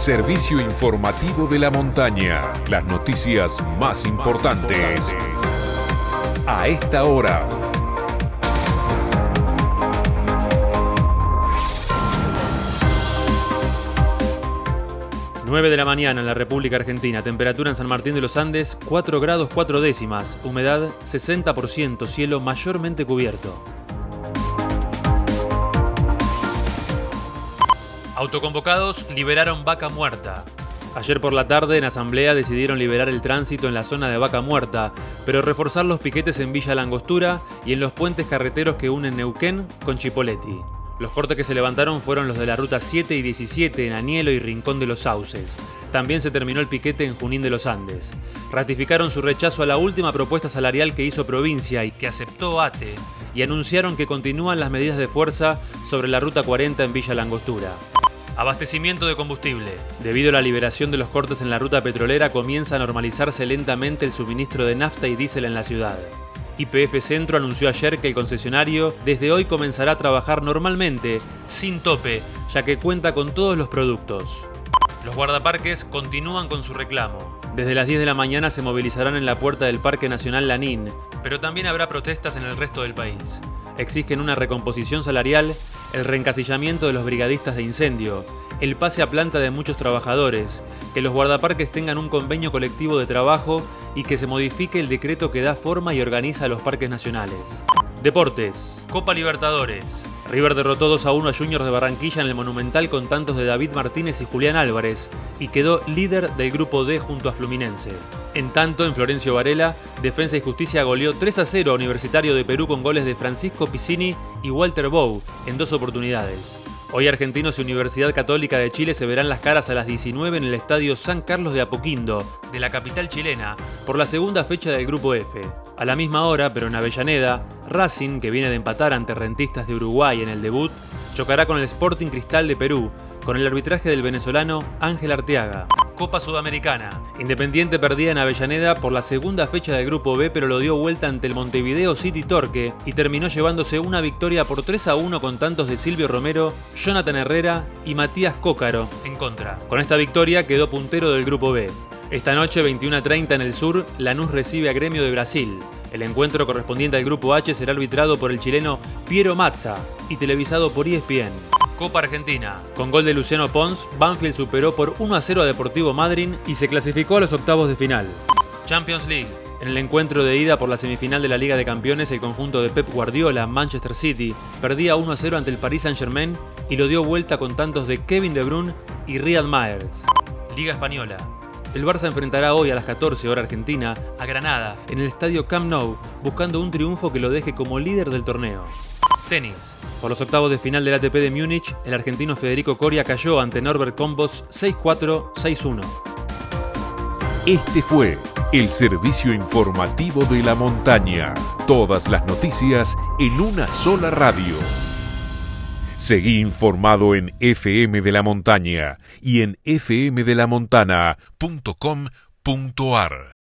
servicio informativo de la montaña. Las noticias más importantes a esta hora. 9 de la mañana en la República Argentina, temperatura en San Martín de los Andes 4 grados 4 décimas, humedad 60%, cielo mayormente cubierto. Autoconvocados liberaron vaca muerta. Ayer por la tarde en asamblea decidieron liberar el tránsito en la zona de Vaca Muerta, pero reforzar los piquetes en Villa Langostura y en los puentes carreteros que unen Neuquén con Chipoleti. Los cortes que se levantaron fueron los de la ruta 7 y 17 en Anielo y Rincón de los Sauces. También se terminó el piquete en Junín de los Andes. Ratificaron su rechazo a la última propuesta salarial que hizo provincia y que aceptó ATE, y anunciaron que continúan las medidas de fuerza sobre la ruta 40 en Villa Langostura. Abastecimiento de combustible. Debido a la liberación de los cortes en la ruta petrolera, comienza a normalizarse lentamente el suministro de nafta y diésel en la ciudad. IPF Centro anunció ayer que el concesionario desde hoy comenzará a trabajar normalmente, sin tope, ya que cuenta con todos los productos. Los guardaparques continúan con su reclamo. Desde las 10 de la mañana se movilizarán en la puerta del Parque Nacional Lanín, pero también habrá protestas en el resto del país. Exigen una recomposición salarial, el reencasillamiento de los brigadistas de incendio, el pase a planta de muchos trabajadores, que los guardaparques tengan un convenio colectivo de trabajo y que se modifique el decreto que da forma y organiza los parques nacionales. Deportes. Copa Libertadores. River derrotó 2 a 1 a Juniors de Barranquilla en el Monumental con tantos de David Martínez y Julián Álvarez y quedó líder del grupo D junto a Fluminense. En tanto, en Florencio Varela, Defensa y Justicia goleó 3 a 0 a Universitario de Perú con goles de Francisco Piscini y Walter Bow en dos oportunidades. Hoy Argentinos y Universidad Católica de Chile se verán las caras a las 19 en el Estadio San Carlos de Apoquindo, de la capital chilena, por la segunda fecha del Grupo F. A la misma hora, pero en Avellaneda, Racing, que viene de empatar ante Rentistas de Uruguay en el debut, chocará con el Sporting Cristal de Perú, con el arbitraje del venezolano Ángel Arteaga. Copa Sudamericana. Independiente perdía en Avellaneda por la segunda fecha del Grupo B, pero lo dio vuelta ante el Montevideo City Torque y terminó llevándose una victoria por 3 a 1 con tantos de Silvio Romero, Jonathan Herrera y Matías Cócaro en contra. Con esta victoria quedó puntero del Grupo B. Esta noche, 21 a 30 en el sur, Lanús recibe a Gremio de Brasil. El encuentro correspondiente al Grupo H será arbitrado por el chileno Piero Mazza y televisado por ESPN. Copa Argentina. Con gol de Luciano Pons, Banfield superó por 1 a 0 a Deportivo Madryn y se clasificó a los octavos de final. Champions League. En el encuentro de ida por la semifinal de la Liga de Campeones, el conjunto de Pep Guardiola, Manchester City, perdía 1 a 0 ante el Paris Saint-Germain y lo dio vuelta con tantos de Kevin De Bruyne y Riyad Mahrez. Liga Española. El Barça enfrentará hoy a las 14 horas Argentina a Granada en el estadio Camp Nou, buscando un triunfo que lo deje como líder del torneo. Tenis. Por los octavos de final del ATP de Múnich, el argentino Federico Coria cayó ante Norbert Combos 6-4, 6-1. Este fue el servicio informativo de la montaña. Todas las noticias en una sola radio. Seguí informado en FM de la Montaña y en fmdelamontana.com.ar.